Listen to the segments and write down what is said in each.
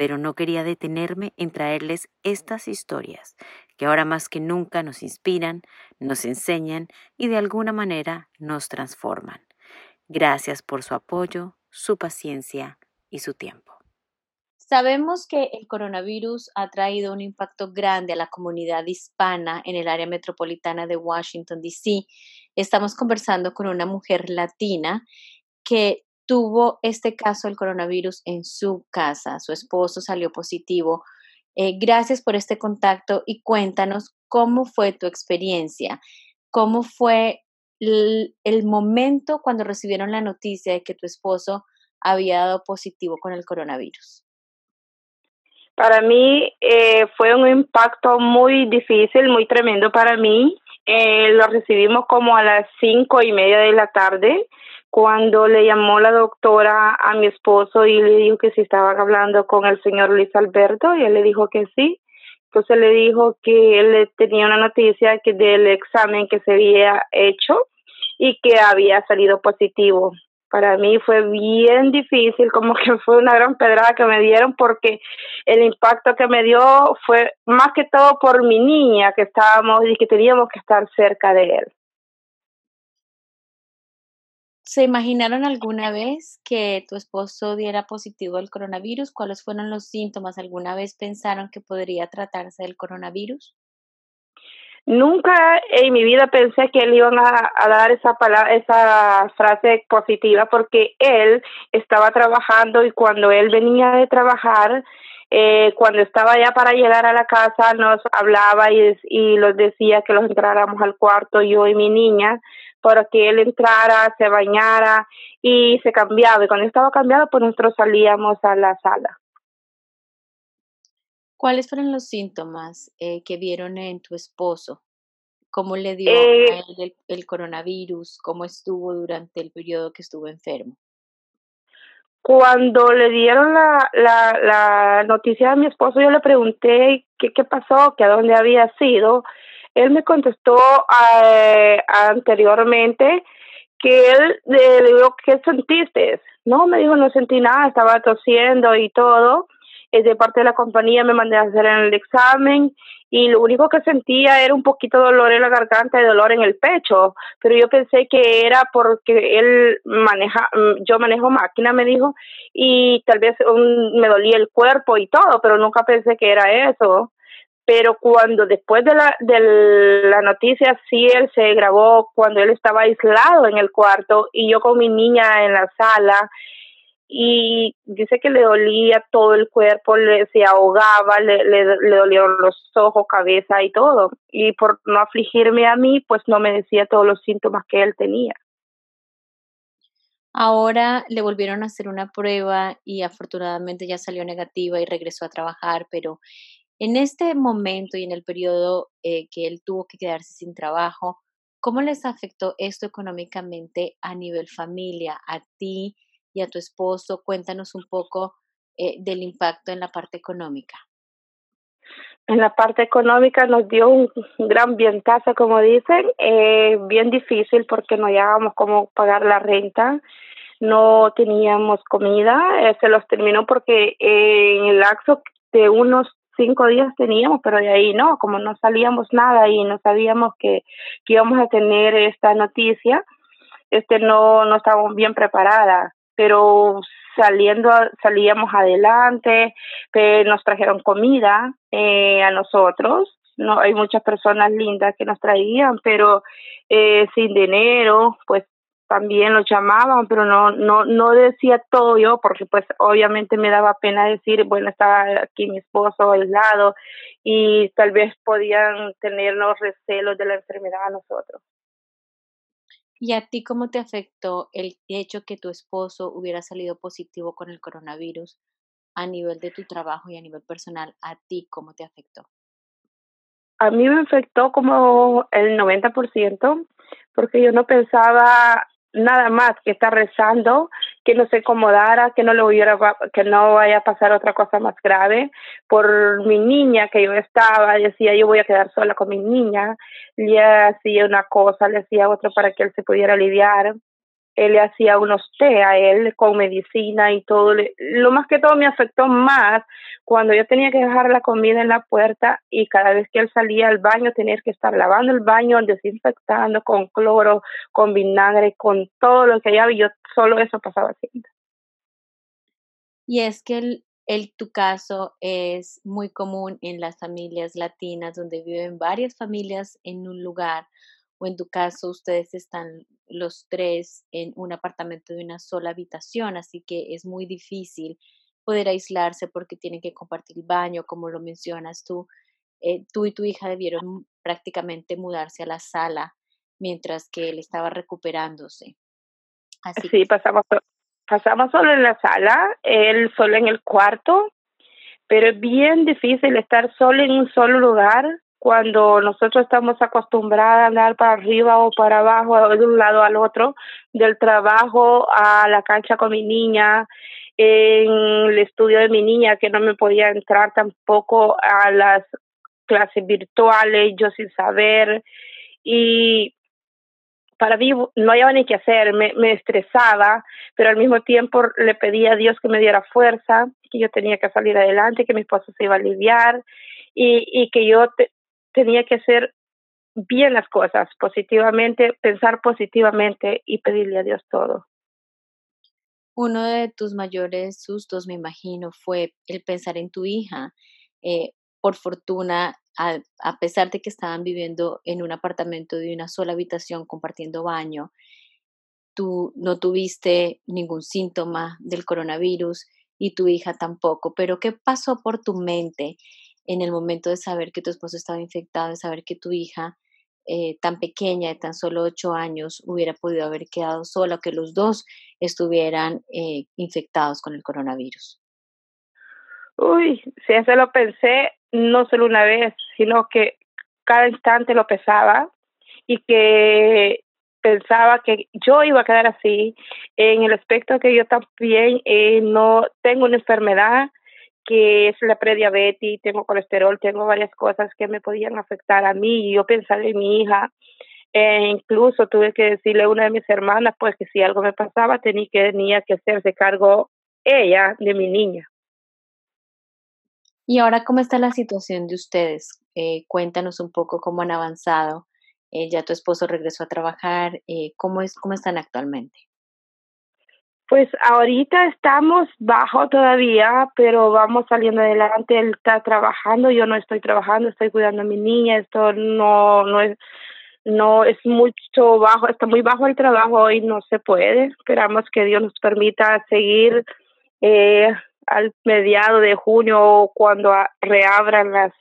pero no quería detenerme en traerles estas historias que ahora más que nunca nos inspiran, nos enseñan y de alguna manera nos transforman. Gracias por su apoyo, su paciencia y su tiempo. Sabemos que el coronavirus ha traído un impacto grande a la comunidad hispana en el área metropolitana de Washington, D.C. Estamos conversando con una mujer latina que tuvo este caso del coronavirus en su casa. Su esposo salió positivo. Eh, gracias por este contacto y cuéntanos cómo fue tu experiencia, cómo fue el, momento cuando recibieron la noticia de que tu esposo había dado positivo con el coronavirus. Para mí eh, fue un impacto muy difícil, muy tremendo para mí. Eh, lo recibimos como a las cinco y media de la tarde cuando le llamó la doctora a mi esposo y le dijo que si estaban hablando con el señor Luis Alberto y él le dijo que sí. Entonces le dijo que él tenía una noticia que del examen que se había hecho y que había salido positivo. Para mí fue bien difícil, como que fue una gran pedrada que me dieron porque el impacto que me dio fue más que todo por mi niña que estábamos y que teníamos que estar cerca de él. ¿Se imaginaron alguna vez que tu esposo diera positivo al coronavirus? ¿Cuáles fueron los síntomas? ¿Alguna vez pensaron que podría tratarse del coronavirus? Nunca en mi vida pensé que él iba a, dar esa palabra, esa frase positiva porque él estaba trabajando y cuando él venía de trabajar, eh, cuando estaba ya para llegar a la casa nos hablaba y, nos decía que los entráramos al cuarto yo y mi niña para que él entrara, se bañara y se cambiaba. Y cuando estaba cambiado, pues nosotros salíamos a la sala. ¿Cuáles fueron los síntomas eh, que vieron en tu esposo? ¿Cómo le dio eh, el, el, coronavirus? ¿Cómo estuvo durante el periodo que estuvo enfermo? Cuando le dieron la, la, la noticia a mi esposo, yo le pregunté qué, qué pasó, que a dónde había sido. Él me contestó eh, anteriormente que él le dijo, ¿qué sentiste? No, me dijo, no sentí nada, estaba tosiendo y todo. Es de parte de la compañía me mandé a hacer el examen y lo único que sentía era un poquito de dolor en la garganta y dolor en el pecho, pero yo pensé que era porque él maneja, mm, yo manejo máquina, me dijo, y tal vez me dolía el cuerpo y todo, pero nunca pensé que era eso pero cuando después de la, de la noticia sí él se grabó cuando él estaba aislado en el cuarto y yo con mi niña en la sala y dice que le dolía todo el cuerpo, le se ahogaba, le, le, le dolieron los ojos, cabeza y todo. Y por no afligirme a mí, pues no me decía todos los síntomas que él tenía. Ahora le volvieron a hacer una prueba y afortunadamente ya salió negativa y regresó a trabajar, pero en este momento y en el periodo eh, que él tuvo que quedarse sin trabajo, ¿cómo les afectó esto económicamente a nivel familia, a ti y a tu esposo? Cuéntanos un poco eh, del impacto en la parte económica. En la parte económica nos dio un gran vientazo, como dicen, eh, bien difícil porque no hallábamos cómo pagar la renta, no teníamos comida, se los terminó porque en el lapso de unos cinco días teníamos, pero de ahí no, como no salíamos nada y no sabíamos que, que íbamos a tener esta noticia, este no, no estábamos bien preparadas, pero saliendo, salíamos adelante, nos trajeron comida eh, a nosotros, no hay muchas personas lindas que nos traían, pero eh, sin dinero, pues también lo llamaban, pero no, no, no decía todo yo, porque pues obviamente me daba pena decir, bueno, estaba aquí mi esposo aislado y tal vez podían tener los recelos de la enfermedad a nosotros. ¿Y a ti cómo te afectó el hecho que tu esposo hubiera salido positivo con el coronavirus a nivel de tu trabajo y a nivel personal, a ti, ¿cómo te afectó? A mí me afectó como el 90%, porque yo no pensaba nada más que estar rezando, que no se acomodara, que no le hubiera, que no vaya a pasar otra cosa más grave. Por mi niña que yo estaba, decía yo voy a quedar sola con mi niña, le hacía una cosa, le hacía otra para que él se pudiera aliviar él le hacía unos té a él con medicina y todo. Lo más que todo me afectó más cuando yo tenía que dejar la comida en la puerta y cada vez que él salía al baño tenía que estar lavando el baño, desinfectando con cloro, con vinagre, con todo lo que había yo solo eso pasaba haciendo. Y es que el, tu caso es muy común en las familias latinas donde viven varias familias en un lugar o en tu caso ustedes están los tres en un apartamento de una sola habitación, así que es muy difícil poder aislarse porque tienen que compartir el baño, como lo mencionas tú. Eh, tú y tu hija debieron prácticamente mudarse a la sala mientras que él estaba recuperándose. Así sí, pasamos, pasamos solo en la sala, él solo en el cuarto, pero es bien difícil estar solo en un solo lugar cuando nosotros estamos acostumbrados a andar para arriba o para abajo, de un lado al otro, del trabajo a la cancha con mi niña, en el estudio de mi niña, que no me podía entrar tampoco a las clases virtuales, yo sin saber, y para mí no había ni qué hacer, me, me estresaba, pero al mismo tiempo le pedía a Dios que me diera fuerza, que yo tenía que salir adelante, que mi esposo se iba a aliviar y, y que yo te, tenía que hacer bien las cosas positivamente, pensar positivamente y pedirle a Dios todo. Uno de tus mayores sustos, me imagino, fue el pensar en tu hija. Eh, por fortuna, a, a, pesar de que estaban viviendo en un apartamento de una sola habitación compartiendo baño, tú no tuviste ningún síntoma del coronavirus y tu hija tampoco. Pero ¿qué pasó por tu mente en el momento de saber que tu esposo estaba infectado, de saber que tu hija eh, tan pequeña, de tan solo ocho años, hubiera podido haber quedado sola, que los dos estuvieran eh, infectados con el coronavirus? Uy, si eso lo pensé no solo una vez, sino que cada instante lo pesaba y que pensaba que yo iba a quedar así en el aspecto que yo también eh, no tengo una enfermedad que es la prediabetes, tengo colesterol, tengo varias cosas que me podían afectar a mí y yo pensaba en mi hija. E incluso tuve que decirle a una de mis hermanas pues que si algo me pasaba tenía que, tenía que hacerse cargo ella de mi niña. Y ahora, ¿cómo está la situación de ustedes? Eh, cuéntanos un poco cómo han avanzado. Eh, ya tu esposo regresó a trabajar. Eh, ¿cómo, es, ¿Cómo están actualmente? Pues ahorita estamos bajo todavía, pero vamos saliendo adelante. Él está trabajando, yo no estoy trabajando, estoy cuidando a mi niña. Esto no no es no es mucho bajo, está muy bajo el trabajo y no se puede. Esperamos que Dios nos permita seguir eh, al mediado de junio cuando reabran las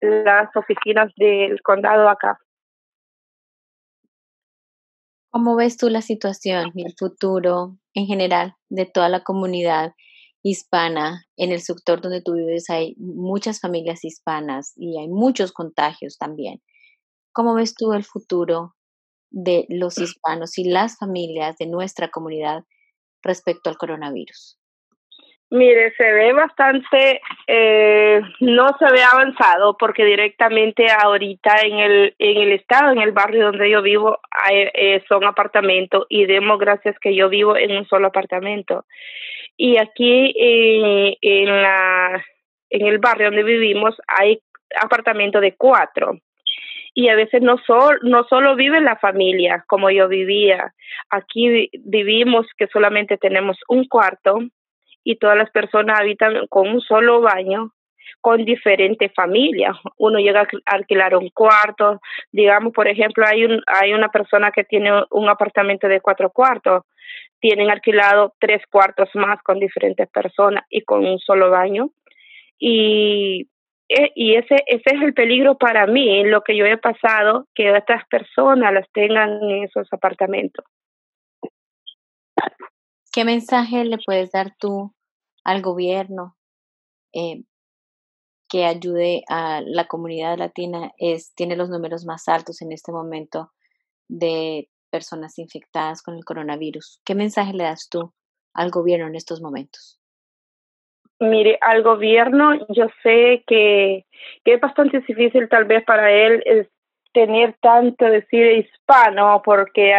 las oficinas del condado acá. ¿Cómo ves tú la situación y el futuro en general de toda la comunidad hispana? En el sector donde tú vives hay muchas familias hispanas y hay muchos contagios también. ¿Cómo ves tú el futuro de los hispanos y las familias de nuestra comunidad respecto al coronavirus? Mire, se ve bastante, eh, no se ve avanzado porque directamente ahorita en el, en el estado, en el barrio donde yo vivo, hay, eh, son apartamentos y demos gracias que yo vivo en un solo apartamento. Y aquí eh, en, la, en el barrio donde vivimos hay apartamentos de cuatro y a veces no, sol, no solo vive la familia como yo vivía, aquí vivimos que solamente tenemos un cuarto y todas las personas habitan con un solo baño con diferentes familias. Uno llega a alquilar un cuarto, digamos, por ejemplo, hay un hay una persona que tiene un apartamento de cuatro cuartos, tienen alquilado tres cuartos más con diferentes personas y con un solo baño. Y e, y ese ese es el peligro para mí, lo que yo he pasado, que estas personas las tengan en esos apartamentos. ¿Qué mensaje le puedes dar tú al gobierno eh, que ayude a la comunidad latina es, tiene los números más altos en este momento de personas infectadas con el coronavirus. ¿Qué mensaje le das tú al gobierno en estos momentos? Mire, al gobierno yo sé que, que es bastante difícil tal vez para él es tener tanto decir hispano porque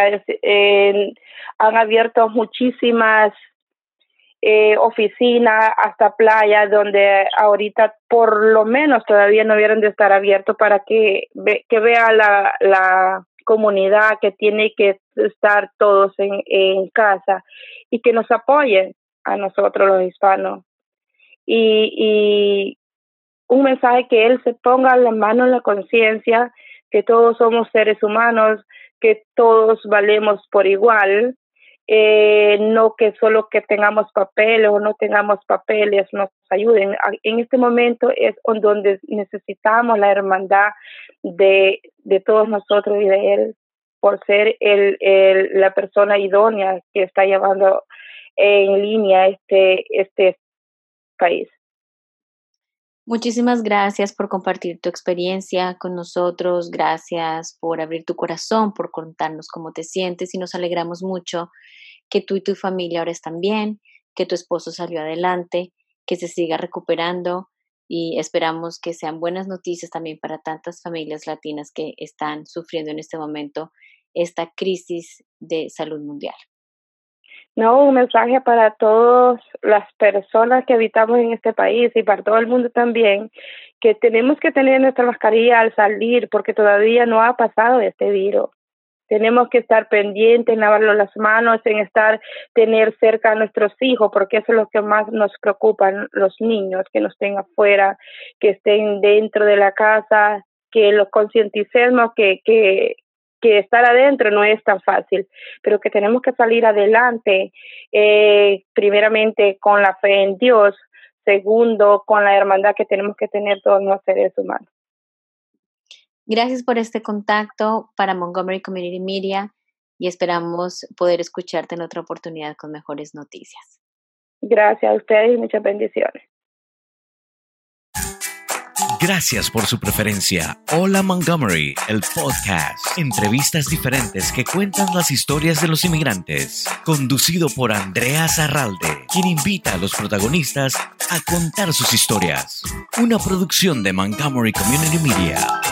han abierto muchísimas eh, oficinas hasta playas donde ahorita por lo menos todavía no hubieran de estar abiertos para que, que vea la, la comunidad que tiene que estar todos en, en casa y que nos apoyen a nosotros los hispanos. Y, y un mensaje que él se ponga la mano en la conciencia, que todos somos seres humanos, que todos valemos por igual, eh, no que solo que tengamos papeles o no tengamos papeles nos ayuden. En este momento es donde necesitamos la hermandad de, de todos nosotros y de él por ser el, el, la persona idónea que está llevando en línea este, este país. Muchísimas gracias por compartir tu experiencia con nosotros, gracias por abrir tu corazón, por contarnos cómo te sientes y nos alegramos mucho que tú y tu familia ahora están bien, que tu esposo salió adelante, que se siga recuperando y esperamos que sean buenas noticias también para tantas familias latinas que están sufriendo en este momento esta crisis de salud mundial. No, un mensaje para todas las personas que habitamos en este país y para todo el mundo también, que tenemos que tener nuestra mascarilla al salir porque todavía no ha pasado este virus. Tenemos que estar pendientes, en lavarlo las manos, en estar, tener cerca a nuestros hijos, porque eso es lo que más nos preocupa, los niños, que no estén afuera, que estén dentro de la casa, que los concienticemos que, que, que estar adentro no es tan fácil, pero que tenemos que salir adelante, eh, primeramente con la fe en Dios, segundo con la hermandad que tenemos que tener todos los seres humanos. Gracias por este contacto para Montgomery Community Media y esperamos poder escucharte en otra oportunidad con mejores noticias. Gracias a ustedes y muchas bendiciones. Gracias por su preferencia. Hola Montgomery, el podcast. Entrevistas diferentes que cuentan las historias de los inmigrantes. Conducido por Andrea Zarralde, quien invita a los protagonistas a contar sus historias. Una producción de Montgomery Community Media.